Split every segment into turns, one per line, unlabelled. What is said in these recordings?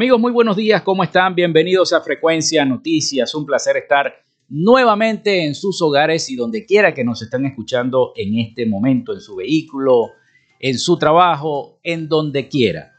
Amigos, muy buenos días, ¿cómo están? Bienvenidos a Frecuencia Noticias. Un placer estar nuevamente en sus hogares y donde quiera que nos estén escuchando en este momento, en su vehículo, en su trabajo, en donde quiera.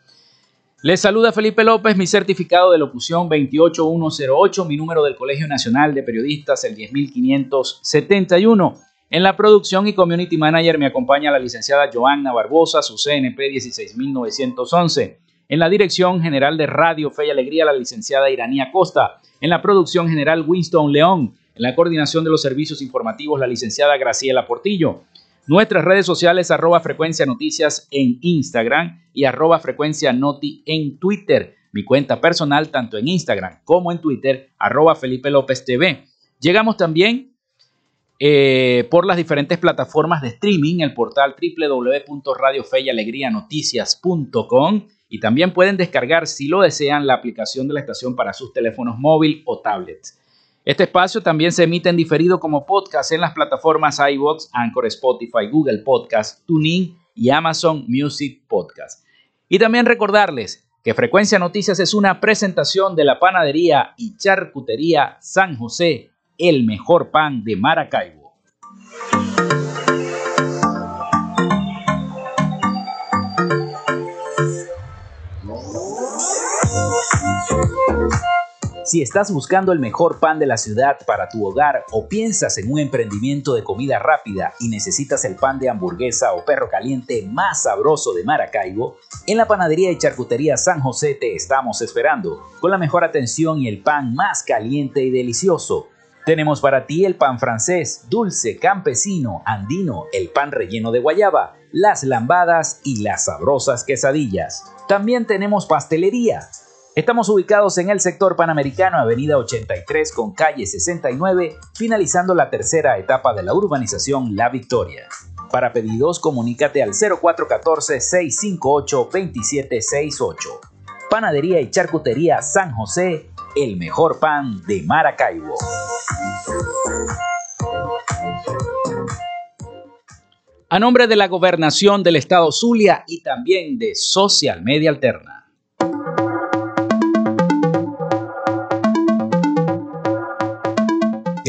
Les saluda Felipe López, mi certificado de locución 28108, mi número del Colegio Nacional de Periodistas, el 10571. En la producción y community manager me acompaña la licenciada Joanna Barbosa, su CNP 16911. En la dirección general de Radio Fe y Alegría, la licenciada Iranía Costa. En la producción general, Winston León. En la coordinación de los servicios informativos, la licenciada Graciela Portillo. Nuestras redes sociales, arroba frecuencia noticias en Instagram y arroba frecuencia noti en Twitter. Mi cuenta personal, tanto en Instagram como en Twitter, arroba Felipe López TV. Llegamos también eh, por las diferentes plataformas de streaming, el portal www.radiofeyalegrianoticias.com y también pueden descargar, si lo desean, la aplicación de la estación para sus teléfonos móvil o tablets. Este espacio también se emite en diferido como podcast en las plataformas iVoox, Anchor, Spotify, Google Podcast, TuneIn y Amazon Music Podcast. Y también recordarles que Frecuencia Noticias es una presentación de la panadería y charcutería San José, el mejor pan de Maracaibo. Si estás buscando el mejor pan de la ciudad para tu hogar o piensas en un emprendimiento de comida rápida y necesitas el pan de hamburguesa o perro caliente más sabroso de Maracaibo, en la panadería y charcutería San José te estamos esperando, con la mejor atención y el pan más caliente y delicioso. Tenemos para ti el pan francés, dulce, campesino, andino, el pan relleno de guayaba, las lambadas y las sabrosas quesadillas. También tenemos pastelería Estamos ubicados en el sector panamericano, avenida 83 con calle 69, finalizando la tercera etapa de la urbanización La Victoria. Para pedidos, comunícate al 0414-658-2768. Panadería y Charcutería San José, el mejor pan de Maracaibo. A nombre de la Gobernación del Estado Zulia y también de Social Media Alterna.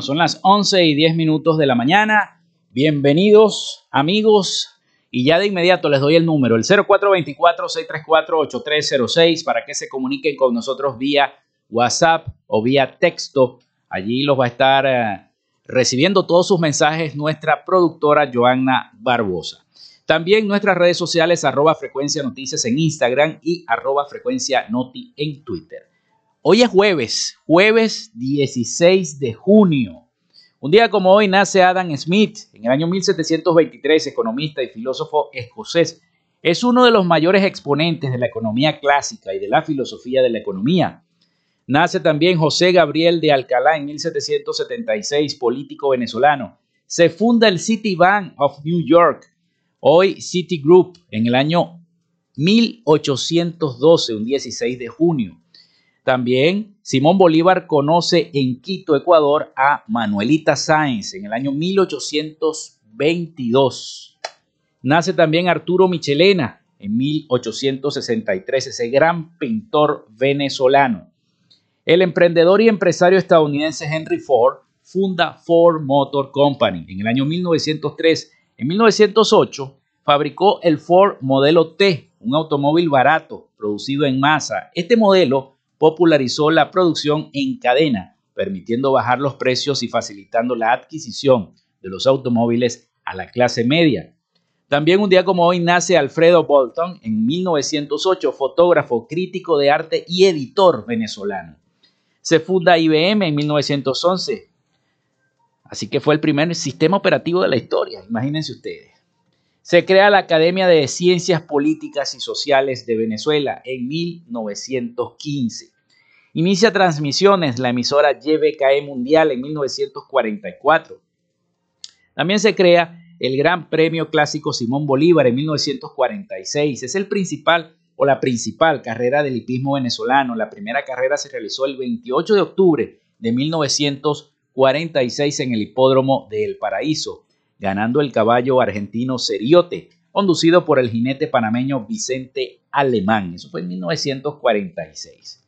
Son las 11 y 10 minutos de la mañana. Bienvenidos amigos y ya de inmediato les doy el número, el 0424-634-8306 para que se comuniquen con nosotros vía WhatsApp o vía texto. Allí los va a estar eh, recibiendo todos sus mensajes nuestra productora Joanna Barbosa. También nuestras redes sociales arroba frecuencia noticias en Instagram y arroba frecuencia noti en Twitter. Hoy es jueves, jueves 16 de junio. Un día como hoy nace Adam Smith, en el año 1723, economista y filósofo escocés. Es uno de los mayores exponentes de la economía clásica y de la filosofía de la economía. Nace también José Gabriel de Alcalá en 1776, político venezolano. Se funda el Citibank of New York, hoy Citigroup, en el año 1812, un 16 de junio. También Simón Bolívar conoce en Quito, Ecuador, a Manuelita Sáenz en el año 1822. Nace también Arturo Michelena en 1863, ese gran pintor venezolano. El emprendedor y empresario estadounidense Henry Ford funda Ford Motor Company en el año 1903. En 1908 fabricó el Ford Modelo T, un automóvil barato producido en masa. Este modelo popularizó la producción en cadena, permitiendo bajar los precios y facilitando la adquisición de los automóviles a la clase media. También un día como hoy nace Alfredo Bolton en 1908, fotógrafo, crítico de arte y editor venezolano. Se funda IBM en 1911, así que fue el primer sistema operativo de la historia, imagínense ustedes. Se crea la Academia de Ciencias Políticas y Sociales de Venezuela en 1915. Inicia transmisiones la emisora YBKE Mundial en 1944. También se crea el Gran Premio Clásico Simón Bolívar en 1946. Es el principal o la principal carrera del hipismo venezolano. La primera carrera se realizó el 28 de octubre de 1946 en el hipódromo de El Paraíso ganando el caballo argentino Seriote, conducido por el jinete panameño Vicente Alemán. Eso fue en 1946.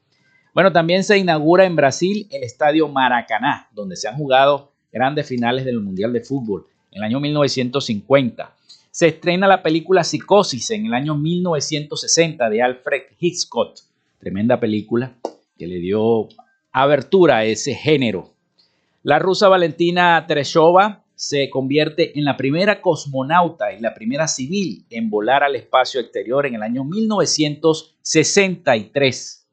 Bueno, también se inaugura en Brasil el estadio Maracaná, donde se han jugado grandes finales del Mundial de Fútbol en el año 1950. Se estrena la película Psicosis en el año 1960 de Alfred Hitchcock. Tremenda película que le dio abertura a ese género. La rusa Valentina Tereshova se convierte en la primera cosmonauta y la primera civil en volar al espacio exterior en el año 1963.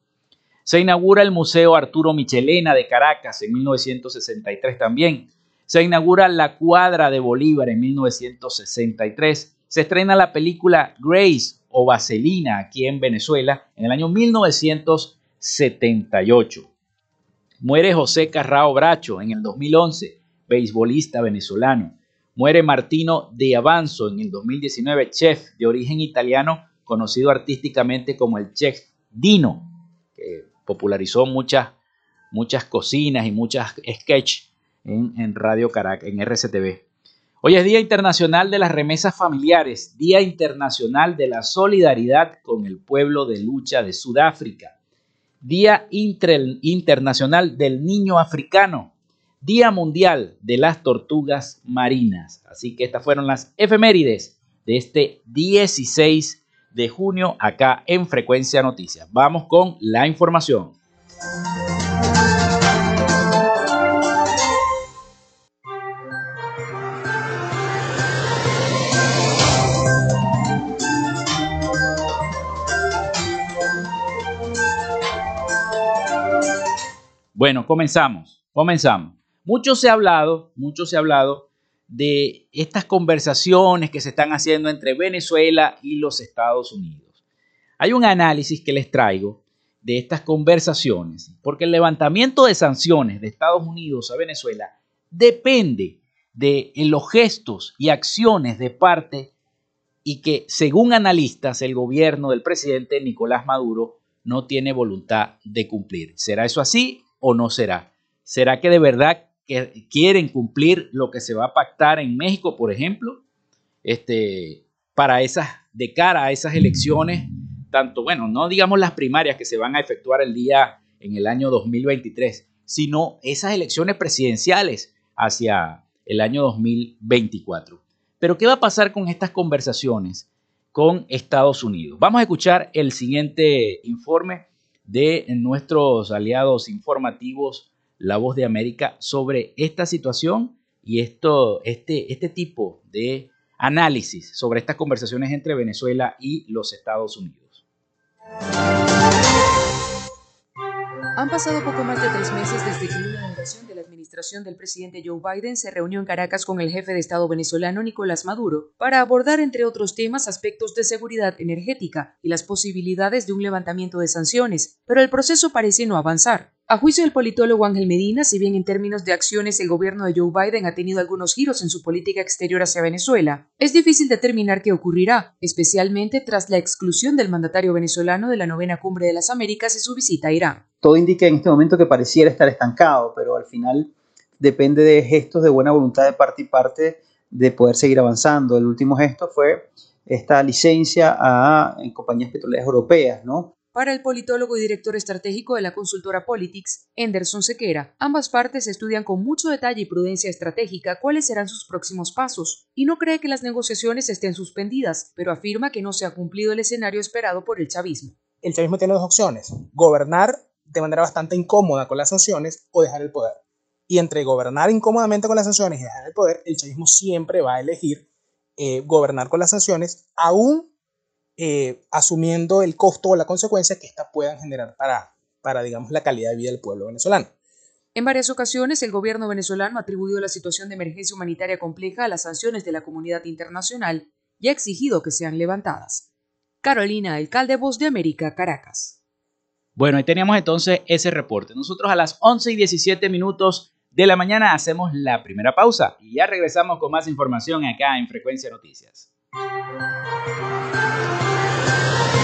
Se inaugura el Museo Arturo Michelena de Caracas en 1963 también. Se inaugura la Cuadra de Bolívar en 1963. Se estrena la película Grace o Vaselina aquí en Venezuela en el año 1978. Muere José Carrao Bracho en el 2011 beisbolista venezolano. Muere Martino de Avanzo en el 2019, chef de origen italiano, conocido artísticamente como el chef Dino, popularizó muchas, muchas cocinas y muchas sketches en, en Radio Caracas, en RCTV. Hoy es Día Internacional de las Remesas Familiares, Día Internacional de la Solidaridad con el Pueblo de Lucha de Sudáfrica, Día Internacional del Niño Africano, Día Mundial de las Tortugas Marinas. Así que estas fueron las efemérides de este 16 de junio acá en Frecuencia Noticias. Vamos con la información. Bueno, comenzamos, comenzamos. Mucho se ha hablado, mucho se ha hablado de estas conversaciones que se están haciendo entre Venezuela y los Estados Unidos. Hay un análisis que les traigo de estas conversaciones, porque el levantamiento de sanciones de Estados Unidos a Venezuela depende de los gestos y acciones de parte y que según analistas el gobierno del presidente Nicolás Maduro no tiene voluntad de cumplir. ¿Será eso así o no será? ¿Será que de verdad que quieren cumplir lo que se va a pactar en México, por ejemplo, este, para esas, de cara a esas elecciones, tanto, bueno, no digamos las primarias que se van a efectuar el día en el año 2023, sino esas elecciones presidenciales hacia el año 2024. Pero, ¿qué va a pasar con estas conversaciones con Estados Unidos? Vamos a escuchar el siguiente informe de nuestros aliados informativos la Voz de América sobre esta situación y esto, este, este tipo de análisis sobre estas conversaciones entre Venezuela y los Estados Unidos.
Han pasado poco más de tres meses desde que una delegación de la administración del presidente Joe Biden se reunió en Caracas con el jefe de Estado venezolano Nicolás Maduro para abordar, entre otros temas, aspectos de seguridad energética y las posibilidades de un levantamiento de sanciones, pero el proceso parece no avanzar. A juicio del politólogo Ángel Medina, si bien en términos de acciones el gobierno de Joe Biden ha tenido algunos giros en su política exterior hacia Venezuela, es difícil determinar qué ocurrirá, especialmente tras la exclusión del mandatario venezolano de la novena cumbre de las Américas y su visita a Irán.
Todo indica en este momento que pareciera estar estancado, pero al final depende de gestos de buena voluntad de parte y parte de poder seguir avanzando. El último gesto fue esta licencia a compañías petroleras europeas, ¿no?
Para el politólogo y director estratégico de la consultora Politics, Anderson Sequera, ambas partes estudian con mucho detalle y prudencia estratégica cuáles serán sus próximos pasos, y no cree que las negociaciones estén suspendidas, pero afirma que no se ha cumplido el escenario esperado por el chavismo.
El chavismo tiene dos opciones, gobernar de manera bastante incómoda con las sanciones o dejar el poder. Y entre gobernar incómodamente con las sanciones y dejar el poder, el chavismo siempre va a elegir eh, gobernar con las sanciones, aún eh, asumiendo el costo o la consecuencia que éstas puedan generar para, para, digamos, la calidad de vida del pueblo venezolano.
En varias ocasiones, el gobierno venezolano ha atribuido la situación de emergencia humanitaria compleja a las sanciones de la comunidad internacional y ha exigido que sean levantadas. Carolina, alcalde Voz de América, Caracas.
Bueno, ahí teníamos entonces ese reporte. Nosotros a las 11 y 17 minutos de la mañana hacemos la primera pausa y ya regresamos con más información acá en Frecuencia Noticias.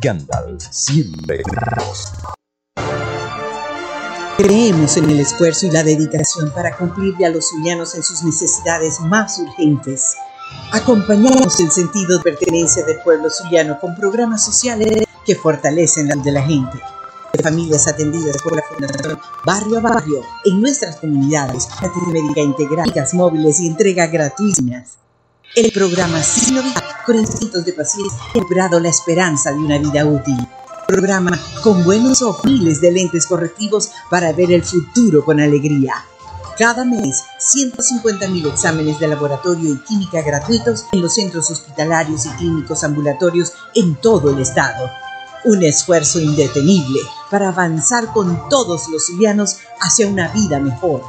Gandalf, siempre
Creemos en el esfuerzo y la dedicación para cumplirle a los zulianos en sus necesidades más urgentes. Acompañamos el sentido de pertenencia del pueblo zuliano con programas sociales que fortalecen la de la gente. De familias atendidas por la Fundación Barrio a Barrio en nuestras comunidades, médica integral, móviles y entrega gratuitas el programa Signo con cientos de pacientes ha logrado la esperanza de una vida útil. Programa con buenos ojos, miles de lentes correctivos para ver el futuro con alegría. Cada mes, 150.000 exámenes de laboratorio y química gratuitos en los centros hospitalarios y clínicos ambulatorios en todo el estado. Un esfuerzo indetenible para avanzar con todos los zulianos hacia una vida mejor.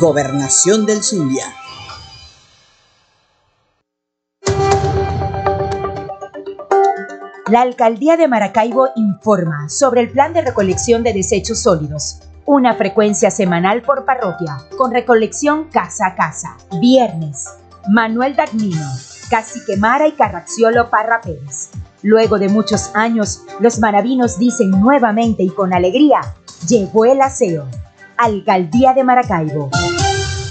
Gobernación del Zulia.
La Alcaldía de Maracaibo informa sobre el plan de recolección de desechos sólidos. Una frecuencia semanal por parroquia, con recolección casa a casa. Viernes, Manuel Dagnino, Caciquemara y Carracciolo Parra Pérez. Luego de muchos años, los maravinos dicen nuevamente y con alegría, llegó el aseo. Alcaldía de Maracaibo.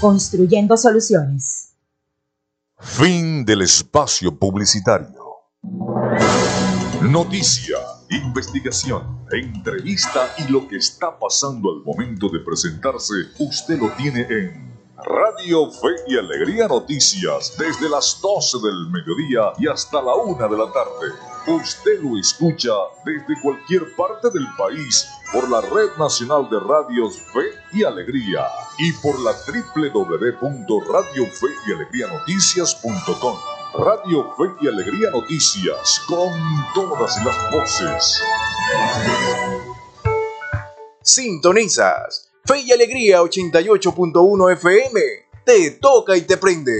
Construyendo soluciones.
Fin del espacio publicitario. Noticia, investigación, entrevista y lo que está pasando al momento de presentarse, usted lo tiene en Radio Fe y Alegría Noticias desde las 12 del mediodía y hasta la 1 de la tarde. Usted lo escucha desde cualquier parte del país por la Red Nacional de Radios Fe y Alegría y por la www.radiofeyalegrianoticias.com. Radio Fe y Alegría Noticias, con todas las voces.
Sintonizas Fe y Alegría 88.1 FM. Te toca y te prende.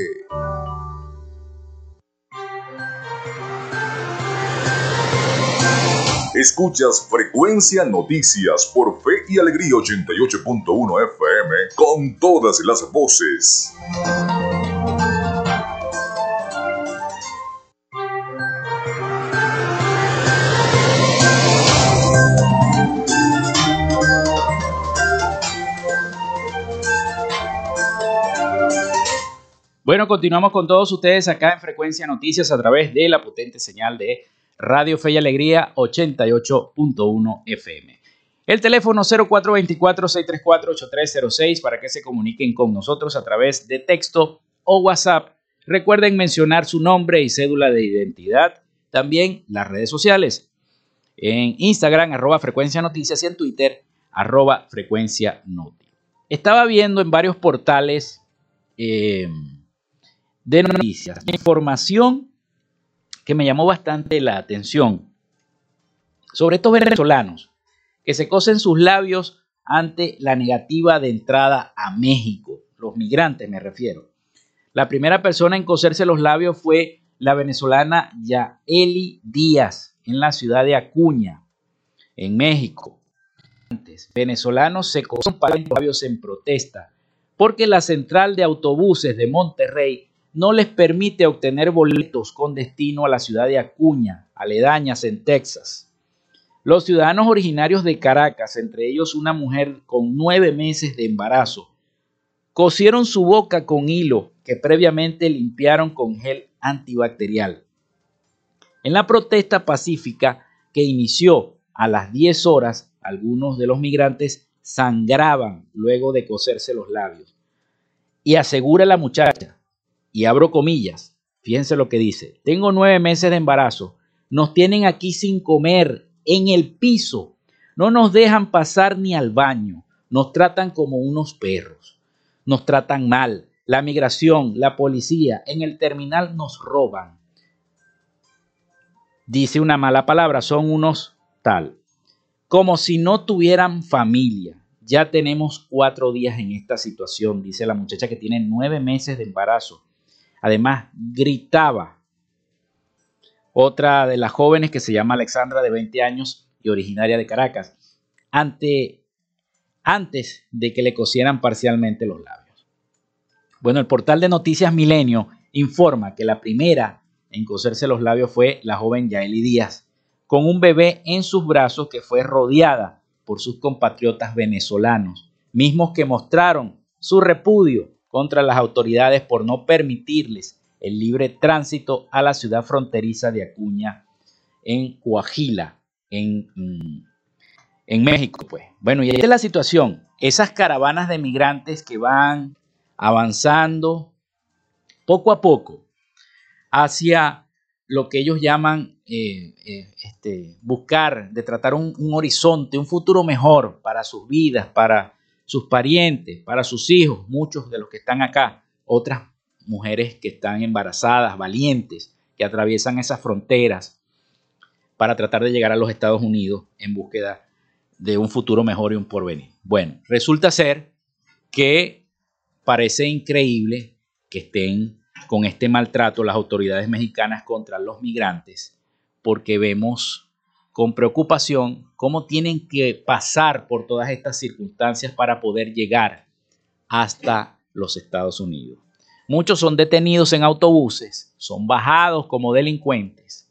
Escuchas Frecuencia Noticias por Fe y Alegría 88.1 FM con todas las voces.
Continuamos con todos ustedes acá en Frecuencia Noticias a través de la potente señal de Radio Fe y Alegría 88.1 FM. El teléfono 0424-634-8306 para que se comuniquen con nosotros a través de texto o WhatsApp. Recuerden mencionar su nombre y cédula de identidad. También las redes sociales. En Instagram, arroba frecuencia noticias y en Twitter, arroba frecuencia noti. Estaba viendo en varios portales eh, de noticias información que me llamó bastante la atención sobre estos venezolanos que se cosen sus labios ante la negativa de entrada a México, los migrantes me refiero. La primera persona en coserse los labios fue la venezolana Yaeli Díaz en la ciudad de Acuña, en México. Venezolanos se cosen los labios en protesta porque la central de autobuses de Monterrey no les permite obtener boletos con destino a la ciudad de Acuña, aledañas en Texas. Los ciudadanos originarios de Caracas, entre ellos una mujer con nueve meses de embarazo, cosieron su boca con hilo que previamente limpiaron con gel antibacterial. En la protesta pacífica que inició a las 10 horas, algunos de los migrantes sangraban luego de coserse los labios. Y asegura la muchacha, y abro comillas, fíjense lo que dice, tengo nueve meses de embarazo, nos tienen aquí sin comer, en el piso, no nos dejan pasar ni al baño, nos tratan como unos perros, nos tratan mal, la migración, la policía, en el terminal nos roban. Dice una mala palabra, son unos tal, como si no tuvieran familia. Ya tenemos cuatro días en esta situación, dice la muchacha que tiene nueve meses de embarazo. Además, gritaba. Otra de las jóvenes que se llama Alexandra, de 20 años y originaria de Caracas, ante, antes de que le cosieran parcialmente los labios. Bueno, el portal de noticias Milenio informa que la primera en coserse los labios fue la joven Yaeli Díaz, con un bebé en sus brazos que fue rodeada por sus compatriotas venezolanos, mismos que mostraron su repudio contra las autoridades por no permitirles el libre tránsito a la ciudad fronteriza de Acuña en Coahuila, en, mm, en México. Pues. Bueno, y ahí es la situación. Esas caravanas de migrantes que van avanzando poco a poco hacia lo que ellos llaman eh, eh, este, buscar, de tratar un, un horizonte, un futuro mejor para sus vidas, para sus parientes, para sus hijos, muchos de los que están acá, otras mujeres que están embarazadas, valientes, que atraviesan esas fronteras para tratar de llegar a los Estados Unidos en búsqueda de un futuro mejor y un porvenir. Bueno, resulta ser que parece increíble que estén con este maltrato las autoridades mexicanas contra los migrantes, porque vemos con preocupación cómo tienen que pasar por todas estas circunstancias para poder llegar hasta los Estados Unidos. Muchos son detenidos en autobuses, son bajados como delincuentes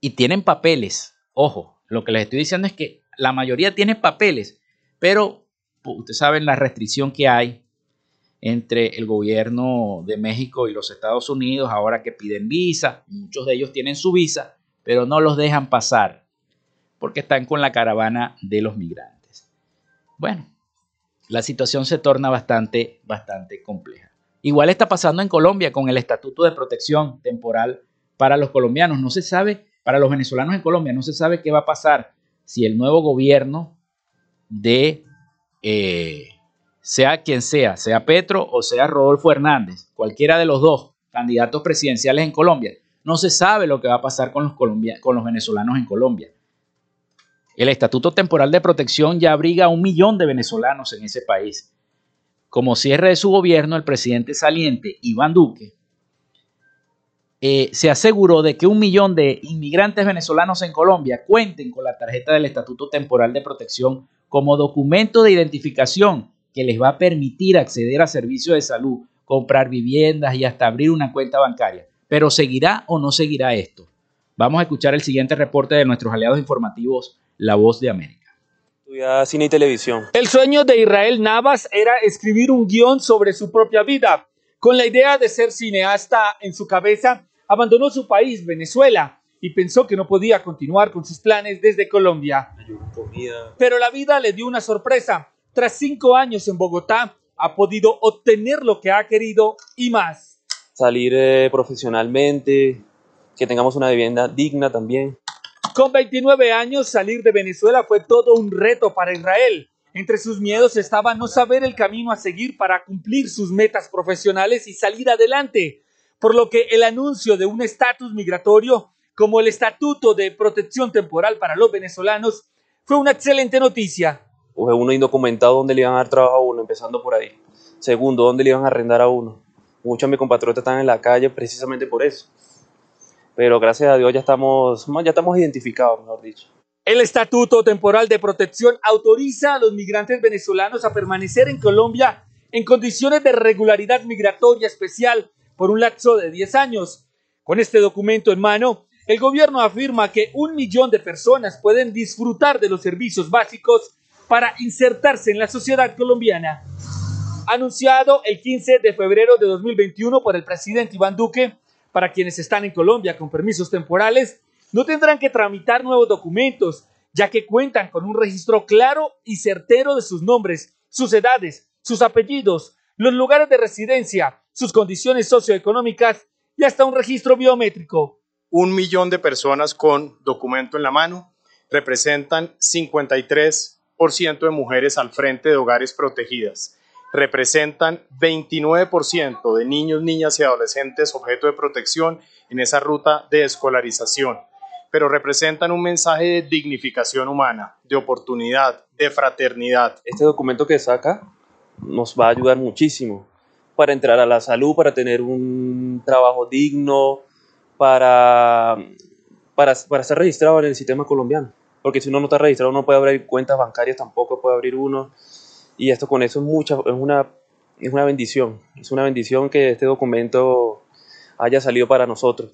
y tienen papeles. Ojo, lo que les estoy diciendo es que la mayoría tiene papeles, pero ustedes saben la restricción que hay entre el gobierno de México y los Estados Unidos ahora que piden visa. Muchos de ellos tienen su visa, pero no los dejan pasar porque están con la caravana de los migrantes. Bueno, la situación se torna bastante, bastante compleja. Igual está pasando en Colombia con el Estatuto de Protección Temporal para los colombianos. No se sabe, para los venezolanos en Colombia, no se sabe qué va a pasar si el nuevo gobierno de, eh, sea quien sea, sea Petro o sea Rodolfo Hernández, cualquiera de los dos candidatos presidenciales en Colombia, no se sabe lo que va a pasar con los, con los venezolanos en Colombia. El Estatuto Temporal de Protección ya abriga a un millón de venezolanos en ese país. Como cierre de su gobierno, el presidente saliente, Iván Duque, eh, se aseguró de que un millón de inmigrantes venezolanos en Colombia cuenten con la tarjeta del Estatuto Temporal de Protección como documento de identificación que les va a permitir acceder a servicios de salud, comprar viviendas y hasta abrir una cuenta bancaria. Pero ¿seguirá o no seguirá esto? Vamos a escuchar el siguiente reporte de nuestros aliados informativos la Voz de América.
cine y televisión.
El sueño de Israel Navas era escribir un guion sobre su propia vida,
Con la idea de ser cineasta en su cabeza, abandonó su país, Venezuela, y pensó que no podía continuar con sus planes desde Colombia. Pero la vida le dio una sorpresa. Tras cinco años en Bogotá, ha podido obtener lo que ha querido y más.
Salir eh, profesionalmente, que tengamos una vivienda digna también.
Con 29 años, salir de Venezuela fue todo un reto para Israel. Entre sus miedos estaba no saber el camino a seguir para cumplir sus metas profesionales y salir adelante, por lo que el anuncio de un estatus migratorio como el Estatuto de Protección Temporal para los venezolanos fue una excelente noticia.
Uno indocumentado donde le iban a dar trabajo a uno, empezando por ahí. Segundo, donde le iban a arrendar a uno. Muchos de mis compatriotas están en la calle precisamente por eso. Pero gracias a Dios ya estamos, ya estamos identificados, mejor dicho.
El Estatuto Temporal de Protección autoriza a los migrantes venezolanos a permanecer en Colombia en condiciones de regularidad migratoria especial por un lapso de 10 años. Con este documento en mano, el gobierno afirma que un millón de personas pueden disfrutar de los servicios básicos para insertarse en la sociedad colombiana. Anunciado el 15 de febrero de 2021 por el presidente Iván Duque, para quienes están en Colombia con permisos temporales, no tendrán que tramitar nuevos documentos, ya que cuentan con un registro claro y certero de sus nombres, sus edades, sus apellidos, los lugares de residencia, sus condiciones socioeconómicas y hasta un registro biométrico.
Un millón de personas con documento en la mano representan 53% de mujeres al frente de hogares protegidas representan 29% de niños, niñas y adolescentes objeto de protección en esa ruta de escolarización, pero representan un mensaje de dignificación humana, de oportunidad, de fraternidad.
Este documento que saca nos va a ayudar muchísimo para entrar a la salud, para tener un trabajo digno, para, para, para estar registrado en el sistema colombiano. Porque si uno no está registrado, no puede abrir cuentas bancarias, tampoco puede abrir uno y esto con eso es, mucha, es, una, es una bendición, es una bendición que este documento haya salido para nosotros.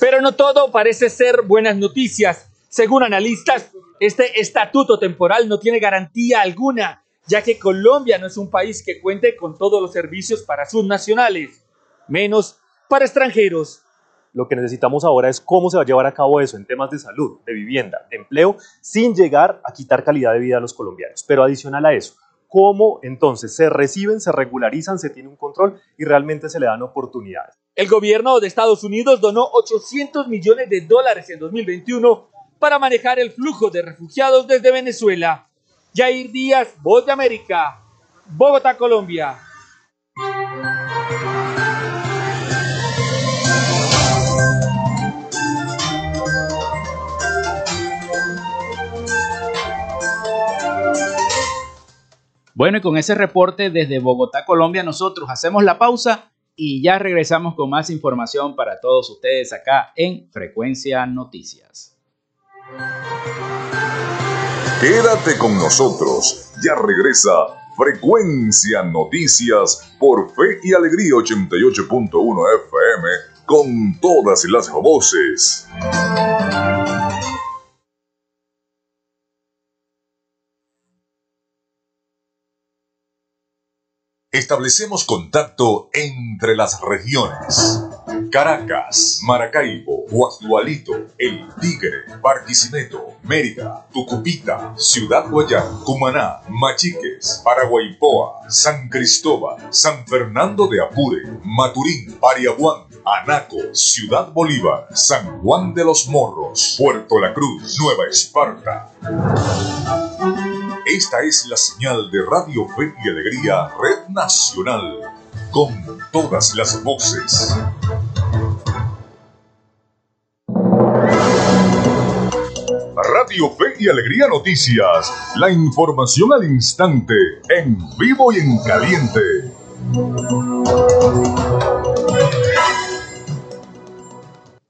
Pero no todo parece ser buenas noticias. Según analistas, este estatuto temporal no tiene garantía alguna, ya que Colombia no es un país que cuente con todos los servicios para sus nacionales, menos para extranjeros.
Lo que necesitamos ahora es cómo se va a llevar a cabo eso en temas de salud, de vivienda, de empleo, sin llegar a quitar calidad de vida a los colombianos. Pero adicional a eso, cómo entonces se reciben, se regularizan, se tiene un control y realmente se le dan oportunidades.
El gobierno de Estados Unidos donó 800 millones de dólares en 2021 para manejar el flujo de refugiados desde Venezuela. Jair Díaz, Voz de América, Bogotá, Colombia.
Bueno, y con ese reporte desde Bogotá, Colombia, nosotros hacemos la pausa y ya regresamos con más información para todos ustedes acá en Frecuencia Noticias.
Quédate con nosotros, ya regresa Frecuencia Noticias por Fe y Alegría 88.1 FM con todas las voces. Establecemos contacto entre las regiones. Caracas, Maracaibo, Guasdualito, El Tigre, Barquisimeto, Mérida, Tucupita, Ciudad Guayán, Cumaná, Machiques, Paraguaypoa, San Cristóbal, San Fernando de Apure, Maturín, Pariaguán, Anaco, Ciudad Bolívar, San Juan de los Morros, Puerto La Cruz, Nueva Esparta. Esta es la señal de Radio Fe y Alegría Red Nacional, con todas las voces. Radio Fe y Alegría Noticias, la información al instante, en vivo y en caliente.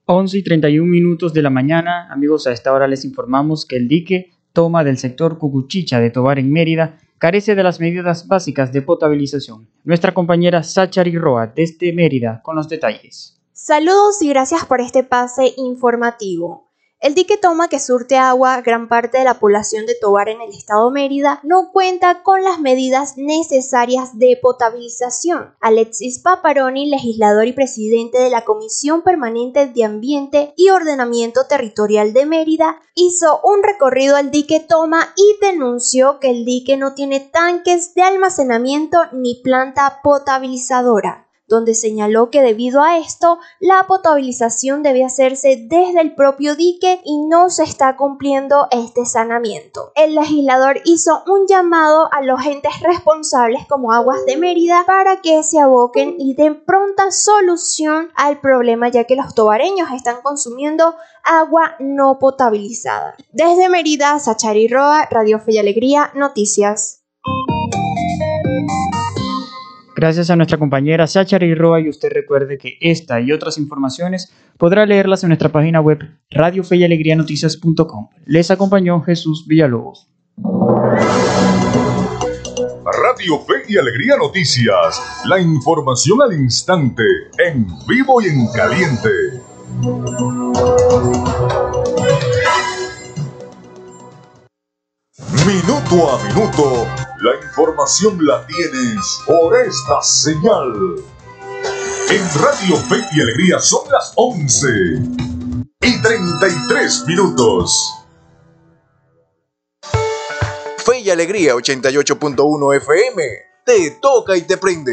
Once y 31 minutos de la mañana, amigos, a esta hora les informamos que el dique toma del sector Cucuchicha de Tobar en Mérida carece de las medidas básicas de potabilización. Nuestra compañera Sachari Roa desde Mérida con los detalles.
Saludos y gracias por este pase informativo. El dique Toma, que surte agua gran parte de la población de Tobar en el estado Mérida, no cuenta con las medidas necesarias de potabilización. Alexis Paparoni, legislador y presidente de la Comisión Permanente de Ambiente y Ordenamiento Territorial de Mérida, hizo un recorrido al dique Toma y denunció que el dique no tiene tanques de almacenamiento ni planta potabilizadora donde señaló que debido a esto la potabilización debe hacerse desde el propio dique y no se está cumpliendo este sanamiento. El legislador hizo un llamado a los entes responsables como Aguas de Mérida para que se aboquen y den pronta solución al problema ya que los tobareños están consumiendo agua no potabilizada. Desde Mérida, Sachari Roa, Radio Fe y Alegría, Noticias.
Gracias a nuestra compañera Sachari Roa y usted recuerde que esta y otras informaciones podrá leerlas en nuestra página web radiofeyalegrianoticias.com. Les acompañó Jesús Villalobos.
Radio Fe y Alegría Noticias, la información al instante, en vivo y en caliente. Minuto a minuto, la información la tienes por esta señal. En Radio Fe y Alegría son las 11 y 33 minutos.
Fe y Alegría 88.1 FM. Te toca y te prende.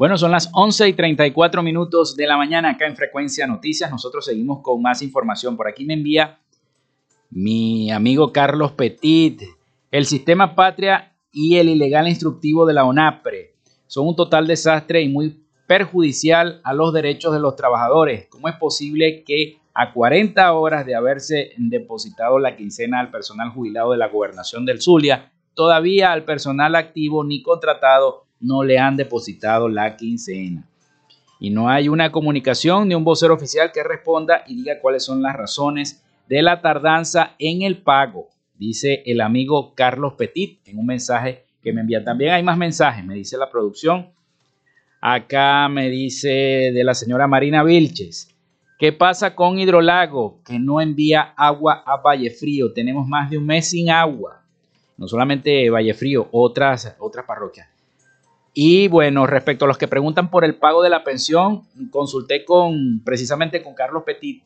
Bueno, son las 11 y 34 minutos de la mañana acá en Frecuencia Noticias. Nosotros seguimos con más información. Por aquí me envía mi amigo Carlos Petit. El sistema Patria y el ilegal instructivo de la ONAPRE son un total desastre y muy perjudicial a los derechos de los trabajadores. ¿Cómo es posible que a 40 horas de haberse depositado la quincena al personal jubilado de la gobernación del Zulia, todavía al personal activo ni contratado no le han depositado la quincena. Y no hay una comunicación ni un vocero oficial que responda y diga cuáles son las razones de la tardanza en el pago, dice el amigo Carlos Petit en un mensaje que me envía. También hay más mensajes, me dice la producción. Acá me dice de la señora Marina Vilches. ¿Qué pasa con Hidrolago que no envía agua a Valle Frío? Tenemos más de un mes sin agua. No solamente Valle Frío, otras, otras parroquias. Y bueno, respecto a los que preguntan por el pago de la pensión, consulté con precisamente con Carlos Petit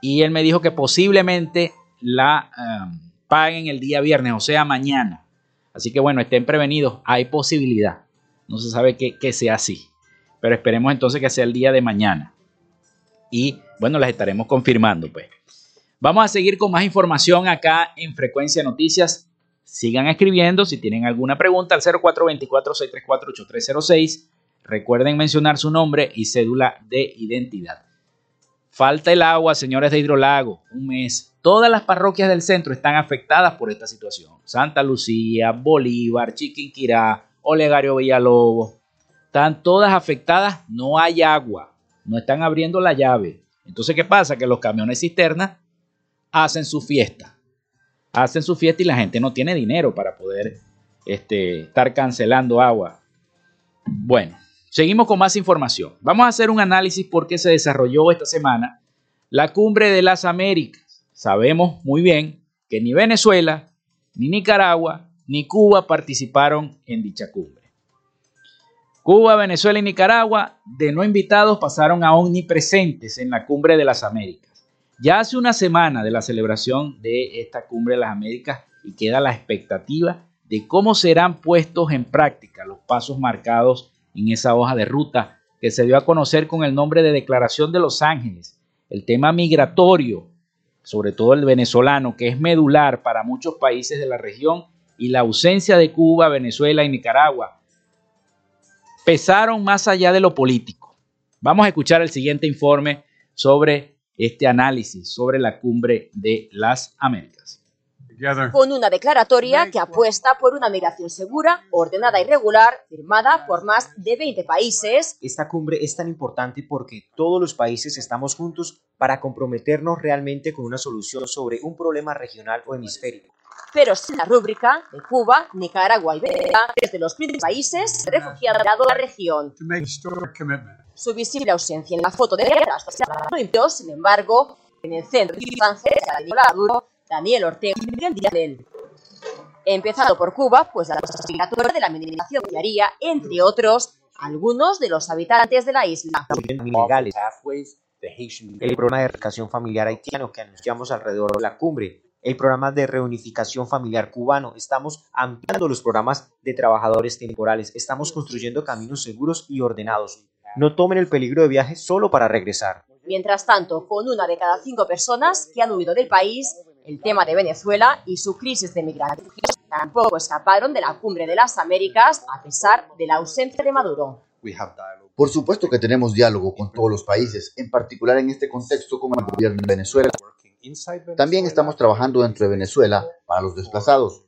y él me dijo que posiblemente la paguen el día viernes, o sea, mañana. Así que bueno, estén prevenidos, hay posibilidad. No se sabe que, que sea así, pero esperemos entonces que sea el día de mañana. Y bueno, las estaremos confirmando, pues. Vamos a seguir con más información acá en Frecuencia Noticias. Sigan escribiendo si tienen alguna pregunta al 0424-634-8306. Recuerden mencionar su nombre y cédula de identidad. Falta el agua, señores de Hidrolago, un mes. Todas las parroquias del centro están afectadas por esta situación. Santa Lucía, Bolívar, Chiquinquirá, Olegario Villalobos. están todas afectadas, no hay agua, no están abriendo la llave. Entonces, ¿qué pasa? Que los camiones cisternas hacen su fiesta. Hacen su fiesta y la gente no tiene dinero para poder este, estar cancelando agua. Bueno, seguimos con más información. Vamos a hacer un análisis por qué se desarrolló esta semana la cumbre de las Américas. Sabemos muy bien que ni Venezuela, ni Nicaragua, ni Cuba participaron en dicha cumbre. Cuba, Venezuela y Nicaragua, de no invitados, pasaron a omnipresentes en la cumbre de las Américas. Ya hace una semana de la celebración de esta cumbre de las Américas y queda la expectativa de cómo serán puestos en práctica los pasos marcados en esa hoja de ruta que se dio a conocer con el nombre de Declaración de Los Ángeles. El tema migratorio, sobre todo el venezolano, que es medular para muchos países de la región, y la ausencia de Cuba, Venezuela y Nicaragua, pesaron más allá de lo político. Vamos a escuchar el siguiente informe sobre este análisis sobre la cumbre de las Américas
con una declaratoria que apuesta por una migración segura, ordenada y regular, firmada por más de 20 países.
Esta cumbre es tan importante porque todos los países estamos juntos para comprometernos realmente con una solución sobre un problema regional o hemisférico.
Pero sin la rúbrica de Cuba, Nicaragua y Venezuela, desde los principales países refugiados de la región. Su visible ausencia en la foto de no sin embargo, en el centro de Maduro Daniel Ortega y Empezado por Cuba, pues la migratoria de la administración haría, entre otros, algunos de los habitantes de la isla.
El programa de reunificación familiar haitiano que anunciamos alrededor de la cumbre, el programa de reunificación familiar cubano, estamos ampliando los programas de trabajadores temporales, estamos construyendo caminos seguros y ordenados. No tomen el peligro de viaje solo para regresar.
Mientras tanto, con una de cada cinco personas que han huido del país, el tema de Venezuela y su crisis de migración tampoco escaparon de la cumbre de las Américas a pesar de la ausencia de Maduro.
Por supuesto que tenemos diálogo con todos los países, en particular en este contexto con el gobierno de Venezuela. También estamos trabajando dentro de Venezuela para los desplazados.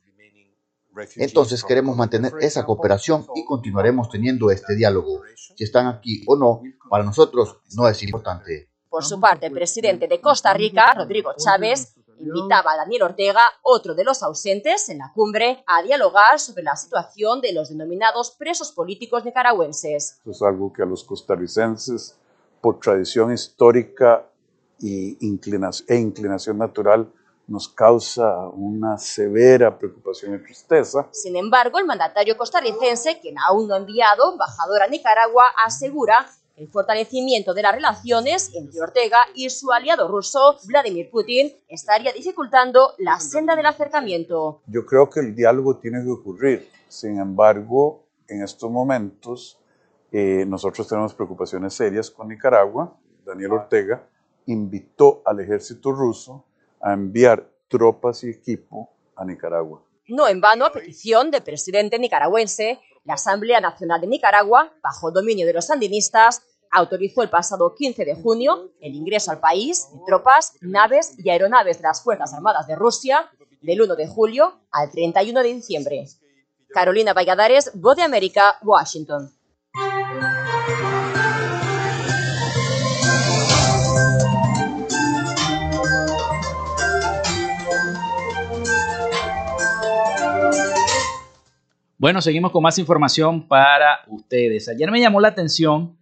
Entonces queremos mantener esa cooperación y continuaremos teniendo este diálogo. Si están aquí o no, para nosotros no es importante.
Por su parte, el presidente de Costa Rica, Rodrigo Chávez, invitaba a Daniel Ortega, otro de los ausentes en la cumbre, a dialogar sobre la situación de los denominados presos políticos nicaragüenses.
es algo que a los costarricenses, por tradición histórica y inclinación, e inclinación natural, nos causa una severa preocupación y tristeza.
Sin embargo, el mandatario costarricense, quien aún no ha enviado embajador a Nicaragua, asegura el fortalecimiento de las relaciones entre Ortega y su aliado ruso, Vladimir Putin, estaría dificultando la senda del acercamiento.
Yo creo que el diálogo tiene que ocurrir. Sin embargo, en estos momentos eh, nosotros tenemos preocupaciones serias con Nicaragua. Daniel Ortega invitó al ejército ruso a enviar tropas y equipo a Nicaragua.
No en vano, a petición del presidente nicaragüense, la Asamblea Nacional de Nicaragua, bajo dominio de los sandinistas, autorizó el pasado 15 de junio el ingreso al país de tropas, naves y aeronaves de las Fuerzas Armadas de Rusia del 1 de julio al 31 de diciembre. Carolina Valladares, Voz de América, Washington.
Bueno, seguimos con más información para ustedes. Ayer me llamó la atención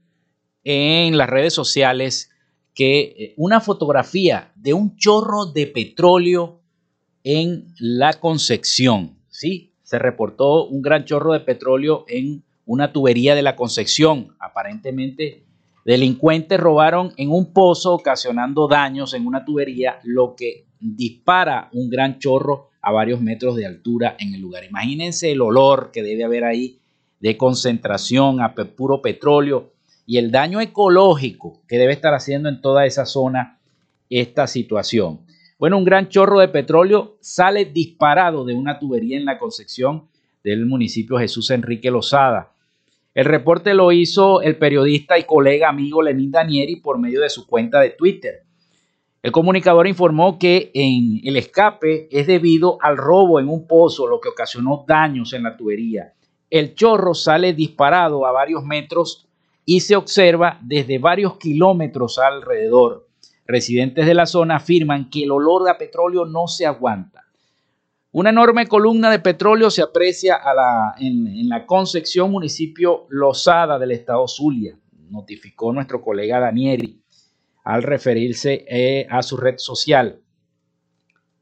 en las redes sociales que eh, una fotografía de un chorro de petróleo en la Concepción. Sí, se reportó un gran chorro de petróleo en una tubería de la Concepción. Aparentemente, delincuentes robaron en un pozo ocasionando daños en una tubería, lo que dispara un gran chorro a varios metros de altura en el lugar. Imagínense el olor que debe haber ahí de concentración a puro petróleo y el daño ecológico que debe estar haciendo en toda esa zona esta situación. Bueno, un gran chorro de petróleo sale disparado de una tubería en la Concepción del municipio Jesús Enrique Lozada. El reporte lo hizo el periodista y colega amigo Lenín Danieri por medio de su cuenta de Twitter. El comunicador informó que en el escape es debido al robo en un pozo, lo que ocasionó daños en la tubería. el chorro sale disparado a varios metros y se observa desde varios kilómetros alrededor. Residentes de la zona afirman que el olor a petróleo no se aguanta. Una enorme columna de petróleo se aprecia en, la Concepción, municipio Lozada del estado Zulia, notificó nuestro colega Danieli al referirse eh, a su red social.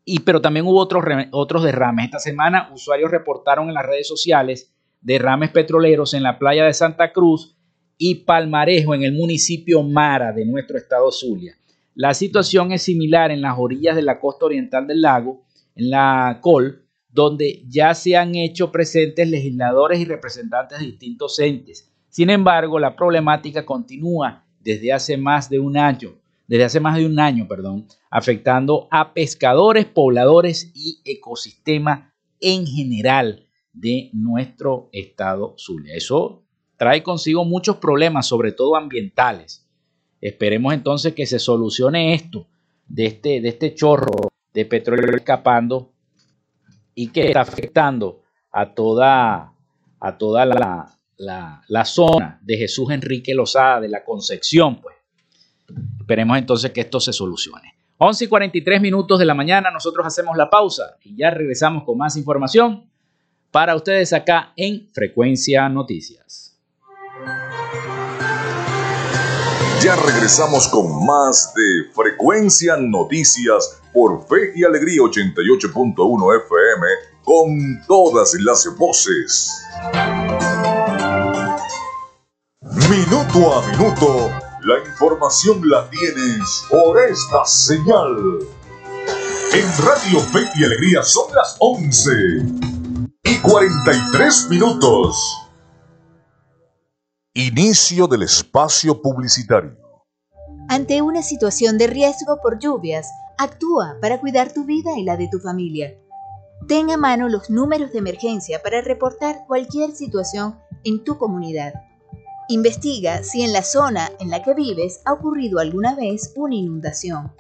Y, pero también hubo otros, otros derrames. Esta semana usuarios reportaron en las redes sociales derrames petroleros en la playa de Santa Cruz y Palmarejo en el municipio Mara de nuestro estado Zulia. La situación es similar en las orillas de la costa oriental del lago, en la Col, donde ya se han hecho presentes legisladores y representantes de distintos entes. Sin embargo, la problemática continúa desde hace más de un año, desde hace más de un año, perdón, afectando a pescadores, pobladores y ecosistema en general de nuestro estado Zulia. Eso trae consigo muchos problemas, sobre todo ambientales. Esperemos entonces que se solucione esto de este, de este chorro de petróleo escapando y que está afectando a toda, a toda la, la, zona de Jesús Enrique Lozada, de la Concepción. Pues. Esperemos entonces que esto se solucione. 11 y 43 minutos de la mañana, nosotros hacemos la pausa y ya regresamos con más información para ustedes acá en Frecuencia Noticias.
Ya regresamos con más de Frecuencia Noticias por Fe y Alegría 88.1 FM con todas las voces. Minuto a minuto, la información la tienes por esta señal. En Radio Fe y Alegría son las 11 y 43 minutos. Inicio del espacio publicitario.
Ante una situación de riesgo por lluvias, actúa para cuidar tu vida y la de tu familia. Ten a mano los números de emergencia para reportar cualquier situación en tu comunidad. Investiga si en la zona en la que vives ha ocurrido alguna vez una inundación.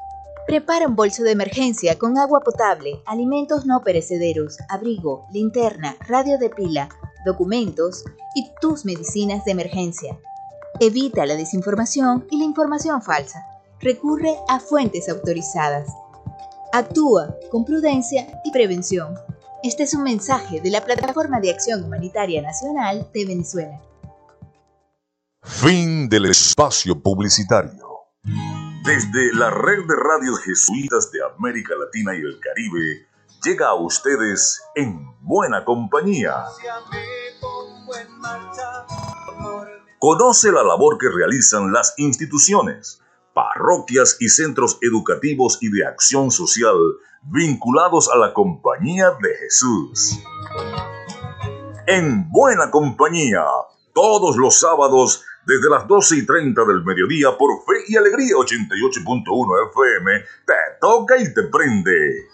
Prepara un bolso de emergencia con agua potable, alimentos no perecederos, abrigo, linterna, radio de pila, documentos y tus medicinas de emergencia. Evita la desinformación y la información falsa. Recurre a fuentes autorizadas. Actúa con prudencia y prevención. Este es un mensaje de la Plataforma de Acción Humanitaria Nacional de Venezuela.
Fin del espacio publicitario. Desde la red de radios jesuitas de América Latina y el Caribe, llega a ustedes en buena compañía. Conoce la labor que realizan las instituciones, parroquias y centros educativos y de acción social vinculados a la Compañía de Jesús. En buena compañía, todos los sábados desde las 12 y 30 del mediodía por Fe y Alegría 88.1 FM, te toca y te prende.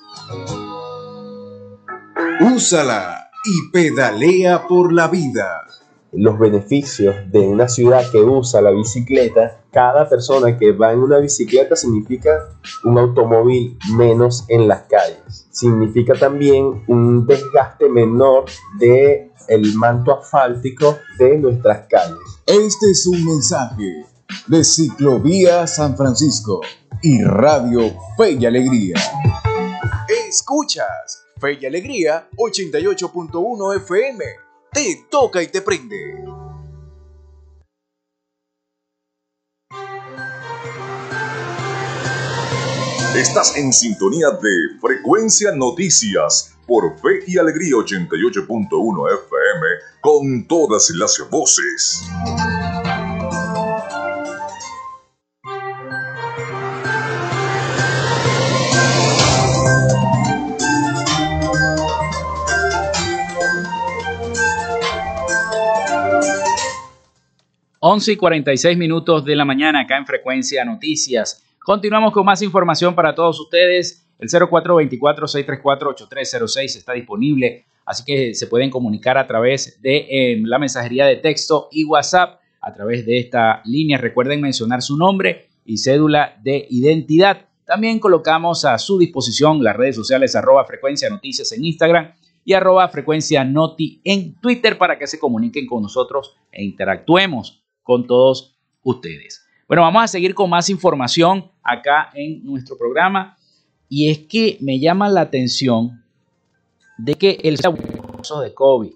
Úsala y pedalea por la vida.
Los beneficios de una ciudad que usa la bicicleta, cada persona que va en una bicicleta significa un automóvil menos en las calles. Significa también un desgaste menor de el manto asfáltico de nuestras calles.
Este es un mensaje de Ciclovía San Francisco y Radio Fe y Alegría. Escuchas Fe y Alegría 88.1 FM. Te toca y te prende.
Estás en sintonía de Frecuencia Noticias por Fe y Alegría 88.1 FM con todas las voces.
11 y 46 minutos de la mañana acá en Frecuencia Noticias. Continuamos con más información para todos ustedes. El 0424-634-8306 está disponible, así que se pueden comunicar a través de em, la mensajería de texto y WhatsApp a través de esta línea. Recuerden mencionar su nombre y cédula de identidad. También colocamos a su disposición las redes sociales arroba frecuencia noticias en Instagram y arroba frecuencia noti en Twitter para que se comuniquen con nosotros e interactuemos con todos ustedes. Bueno, vamos a seguir con más información acá en nuestro programa y es que me llama la atención de que el caso de COVID.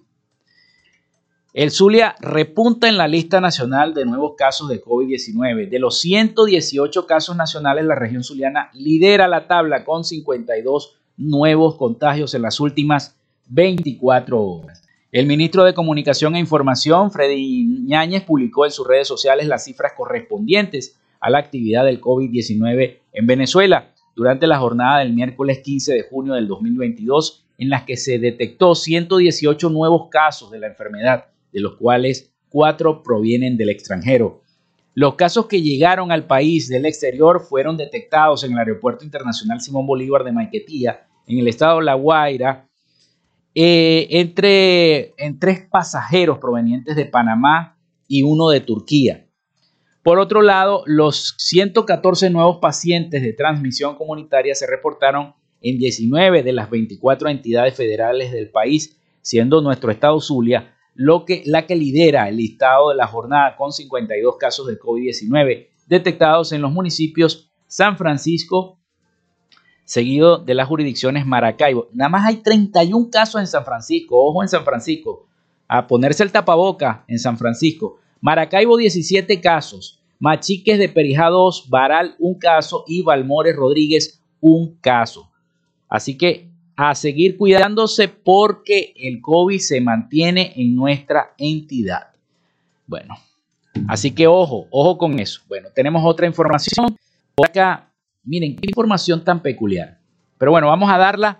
El Zulia repunta en la lista nacional de nuevos casos de COVID-19. De los 118 casos nacionales, la región zuliana lidera la tabla con 52 nuevos contagios en las últimas 24 horas. El ministro de Comunicación e Información, Freddy Ñáñez, publicó en sus redes sociales las cifras correspondientes a la actividad del COVID-19 en Venezuela durante la jornada del miércoles 15 de junio del 2022, en las que se detectó 118 nuevos casos de la enfermedad, de los cuales cuatro provienen del extranjero. Los casos que llegaron al país del exterior fueron detectados en el Aeropuerto Internacional Simón Bolívar de Maiquetía, en el estado de La Guaira, eh, entre, en tres pasajeros provenientes de Panamá y uno de Turquía. Por otro lado, los 114 nuevos pacientes de transmisión comunitaria se reportaron en 19 de las 24 entidades federales del país, siendo nuestro estado Zulia lo que, la que lidera el listado de la jornada con 52 casos de COVID-19 detectados en los municipios San Francisco, seguido de las jurisdicciones Maracaibo. Nada más hay 31 casos en San Francisco, ojo en San Francisco, a ponerse el tapaboca en San Francisco. Maracaibo 17 casos, Machiques de Perijá 2, Baral un caso y Balmores Rodríguez un caso. Así que a seguir cuidándose porque el COVID se mantiene en nuestra entidad. Bueno, así que ojo, ojo con eso. Bueno, tenemos otra información. Por acá Miren, qué información tan peculiar. Pero bueno, vamos a darla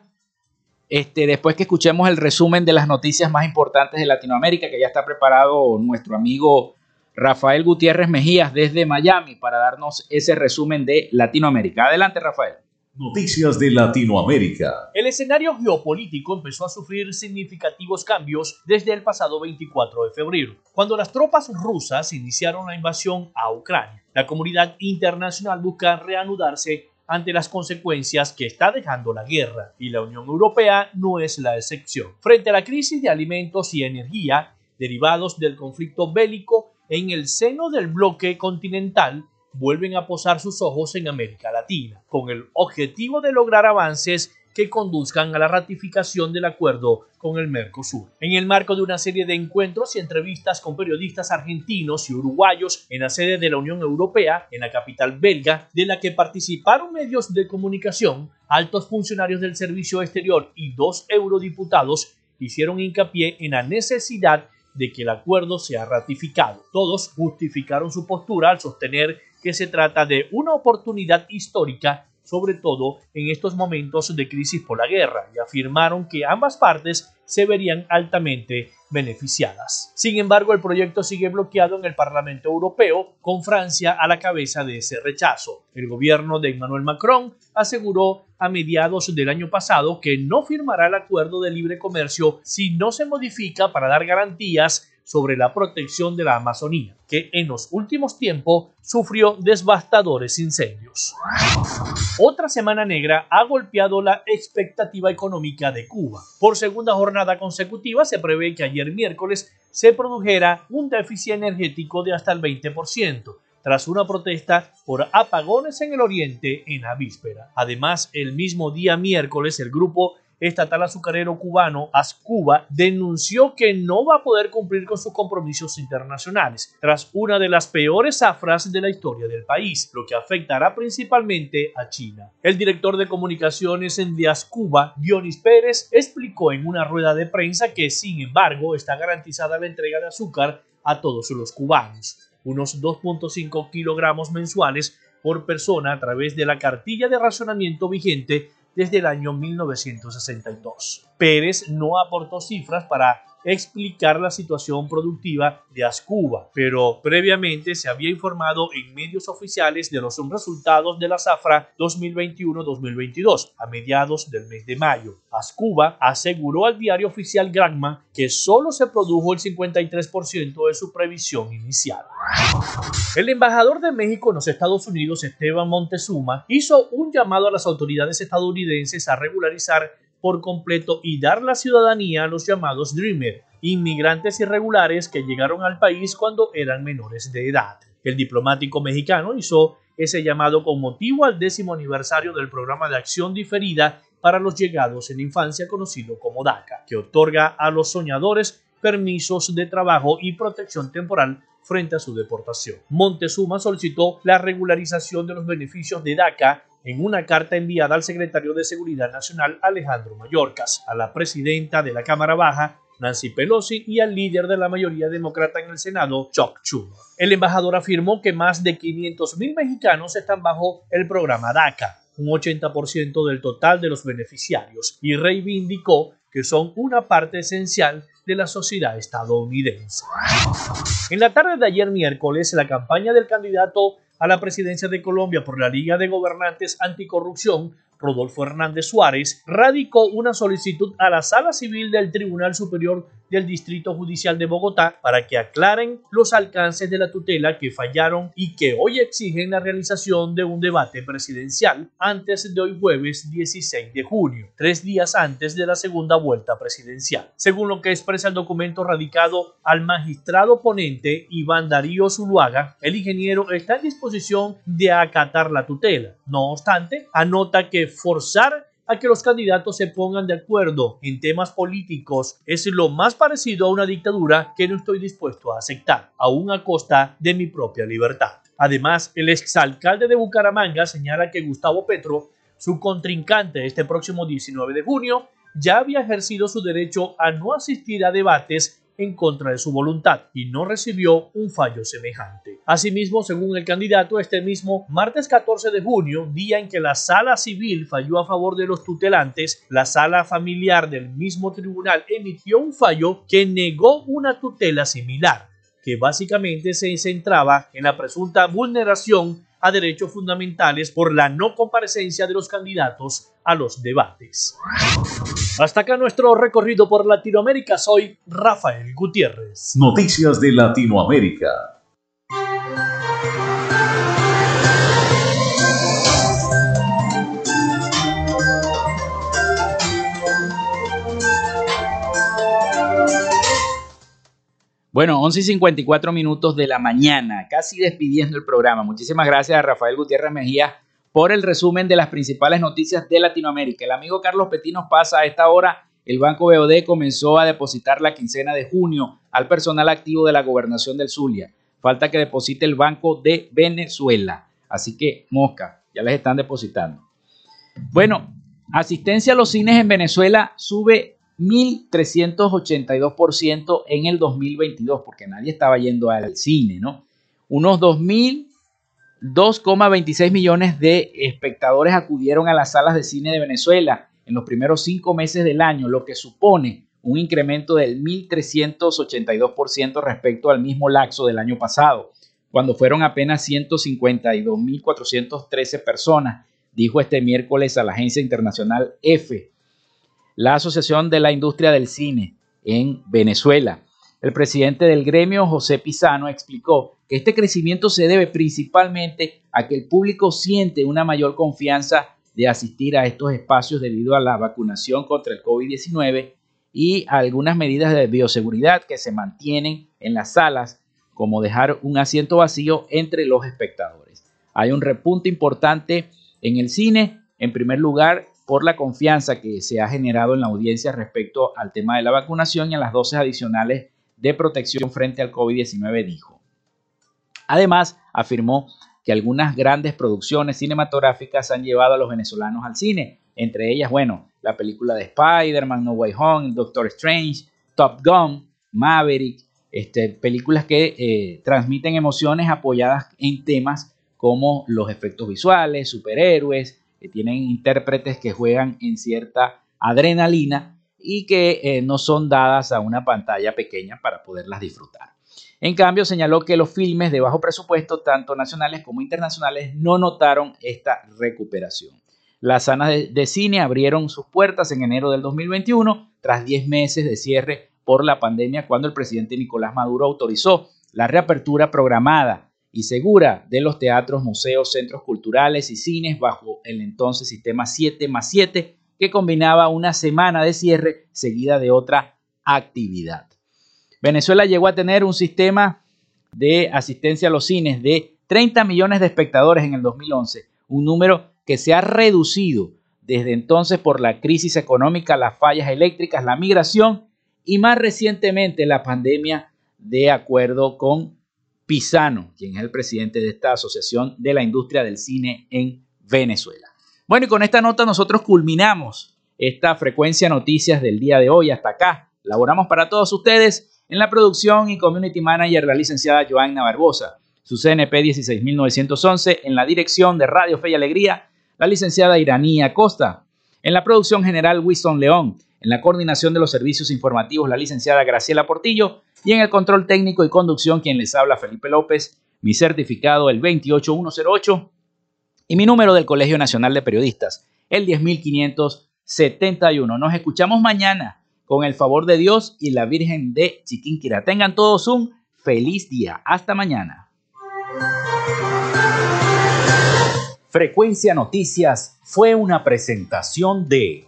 este, después que escuchemos el resumen de las noticias más importantes de Latinoamérica, que ya está preparado nuestro amigo Rafael Gutiérrez Mejías desde Miami para darnos ese resumen de Latinoamérica. Adelante, Rafael.
Noticias de Latinoamérica.
El escenario geopolítico empezó a sufrir significativos cambios desde el pasado 24 de febrero, cuando las tropas rusas iniciaron la invasión a Ucrania. La comunidad internacional busca reanudarse ante las consecuencias que está dejando la guerra, y la Unión Europea no es la excepción. Frente a la crisis de alimentos y energía derivados del conflicto bélico en el seno del bloque continental, vuelven a posar sus ojos en América Latina, con el objetivo de lograr avances que conduzcan a la ratificación del acuerdo con el Mercosur. En el marco de una serie de encuentros y entrevistas con periodistas argentinos y uruguayos en la sede de la Unión Europea, en la capital belga, de la que participaron medios de comunicación, altos funcionarios del Servicio Exterior y dos eurodiputados, hicieron hincapié en la necesidad de que el acuerdo sea ratificado. Todos justificaron su postura al sostener que se trata de una oportunidad histórica, sobre todo en estos momentos de crisis por la guerra, y afirmaron que ambas partes se verían altamente beneficiadas. Sin embargo, el proyecto sigue bloqueado en el Parlamento Europeo, con Francia a la cabeza de ese rechazo. El gobierno de Emmanuel Macron aseguró a mediados del año pasado que no firmará el acuerdo de libre comercio si no se modifica para dar garantías sobre la protección de la Amazonía, que en los últimos tiempos sufrió devastadores incendios. Otra semana negra ha golpeado la expectativa económica de Cuba. Por segunda jornada consecutiva se prevé que ayer miércoles se produjera un déficit energético de hasta el 20%, tras una protesta por apagones en el oriente en la víspera. Además, el mismo día miércoles el grupo estatal azucarero cubano, ASCUBA, denunció que no va a poder cumplir con sus compromisos internacionales, tras una de las peores zafras de la historia del país, lo que afectará principalmente a China. El director de comunicaciones en de ASCUBA, Dionis Pérez, explicó en una rueda de prensa que, sin embargo, está garantizada la entrega de azúcar a todos los cubanos, unos 2.5 kilogramos mensuales por persona a través de la cartilla de racionamiento vigente desde el año 1962. Pérez no aportó cifras para explicar la situación productiva de Ascuba, pero previamente se había informado en medios oficiales de los resultados de la zafra 2021-2022 a mediados del mes de mayo. Ascuba aseguró al diario oficial Granma que solo se produjo el 53% de su previsión inicial. El embajador de México en los Estados Unidos, Esteban Montezuma, hizo un llamado a las autoridades estadounidenses a regularizar por completo y dar la ciudadanía a los llamados Dreamer, inmigrantes irregulares que llegaron al país cuando eran menores de edad. El diplomático mexicano hizo ese llamado con motivo al décimo aniversario del programa de acción diferida para los llegados en infancia conocido como DACA, que otorga a los soñadores permisos de trabajo y protección temporal frente a su deportación. Montezuma solicitó la regularización de los beneficios de DACA en una carta enviada al secretario de Seguridad Nacional Alejandro Mayorkas, a la presidenta de la Cámara Baja Nancy Pelosi y al líder de la mayoría demócrata en el Senado, Chuck Schumer. El embajador afirmó que más de 500.000 mexicanos están bajo el programa DACA, un 80% del total de los beneficiarios, y reivindicó que son una parte esencial de la sociedad estadounidense. En la tarde de ayer miércoles, la campaña del candidato a la presidencia de Colombia por la Liga de Gobernantes Anticorrupción Rodolfo Hernández Suárez, radicó una solicitud a la Sala Civil del Tribunal Superior del Distrito Judicial de Bogotá para que aclaren los alcances de la tutela que fallaron y que hoy exigen la realización de un debate presidencial antes de hoy jueves 16 de junio, tres días antes de la segunda vuelta presidencial. Según lo que expresa el documento radicado al magistrado ponente Iván Darío Zuluaga, el ingeniero está en disposición de acatar la tutela. No obstante, anota que forzar a que los candidatos se pongan de acuerdo en temas políticos es lo más parecido a una dictadura que no estoy dispuesto a aceptar, aún a costa de mi propia libertad. Además, el exalcalde de Bucaramanga señala que Gustavo Petro, su contrincante este próximo 19 de junio, ya había ejercido su derecho a no asistir a debates en contra de su voluntad y no recibió un fallo semejante. Asimismo, según el candidato, este mismo martes 14 de junio, día en que la sala civil falló a favor de los tutelantes, la sala familiar del mismo tribunal emitió un fallo que negó una tutela similar, que básicamente se centraba en la presunta vulneración a derechos fundamentales por la no comparecencia de los candidatos a los debates. Hasta acá nuestro recorrido por Latinoamérica. Soy Rafael Gutiérrez.
Noticias de Latinoamérica.
Bueno, 11 y 54 minutos de la mañana, casi despidiendo el programa. Muchísimas gracias a Rafael Gutiérrez Mejía por el resumen de las principales noticias de Latinoamérica. El amigo Carlos Petit nos pasa a esta hora. El Banco BOD comenzó a depositar la quincena de junio al personal activo de la gobernación del Zulia. Falta que deposite el Banco de Venezuela. Así que, mosca, ya les están depositando. Bueno, asistencia a los cines en Venezuela sube 1.382% en el 2022, porque nadie estaba yendo al cine, ¿no? Unos 2.26 millones de espectadores acudieron a las salas de cine de Venezuela en los primeros cinco meses del año, lo que supone un incremento del 1.382% respecto al mismo lapso del año pasado, cuando fueron apenas 152.413 personas, dijo este miércoles a la agencia internacional EFE la Asociación de la Industria del Cine en Venezuela. El presidente del gremio, José Pisano, explicó que este crecimiento se debe principalmente a que el público siente una mayor confianza de asistir a estos espacios debido a la vacunación contra el COVID-19 y a algunas medidas de bioseguridad que se mantienen en las salas, como dejar un asiento vacío entre los espectadores. Hay un repunte importante en el cine. En primer lugar, por la confianza que se ha generado en la audiencia respecto al tema de la vacunación y a las dosis adicionales de protección frente al COVID-19, dijo. Además, afirmó que algunas grandes producciones cinematográficas han llevado a los venezolanos al cine, entre ellas, bueno, la película de Spider-Man, No Way Home, Doctor Strange, Top Gun, Maverick, este, películas que eh, transmiten emociones apoyadas en temas como los efectos visuales, superhéroes, que tienen intérpretes que juegan en cierta adrenalina y que eh, no son dadas a una pantalla pequeña para poderlas disfrutar. En cambio, señaló que los filmes de bajo presupuesto, tanto nacionales como internacionales, no notaron esta recuperación. Las salas de, de cine abrieron sus puertas en enero del 2021, tras 10 meses de cierre por la pandemia, cuando el presidente Nicolás Maduro autorizó la reapertura programada y segura de los teatros, museos, centros culturales y cines bajo el entonces sistema 7 más 7 que combinaba una semana de cierre seguida de otra actividad. Venezuela llegó a tener un sistema de asistencia a los cines de 30 millones de espectadores en el 2011, un número que se ha reducido desde entonces por la crisis económica, las fallas eléctricas, la migración y más recientemente la pandemia, de acuerdo con Pisano, quien es el presidente de esta Asociación de la Industria del Cine en Venezuela. Bueno, y con esta nota nosotros culminamos esta frecuencia noticias del día de hoy. Hasta acá, laboramos para todos ustedes en la producción y community manager la licenciada Joanna Barbosa, su CNP 16911 en la dirección de Radio Fe y Alegría, la licenciada Iranía Costa, en la producción general Winston León, en la coordinación de los servicios informativos la licenciada Graciela Portillo y en el control técnico y conducción quien les habla Felipe López, mi certificado el 28108 y mi número del Colegio Nacional de Periodistas, el 10571. Nos escuchamos mañana con el favor de Dios y la Virgen de Chiquinquira. Tengan todos un feliz día. Hasta mañana. Frecuencia Noticias fue una presentación de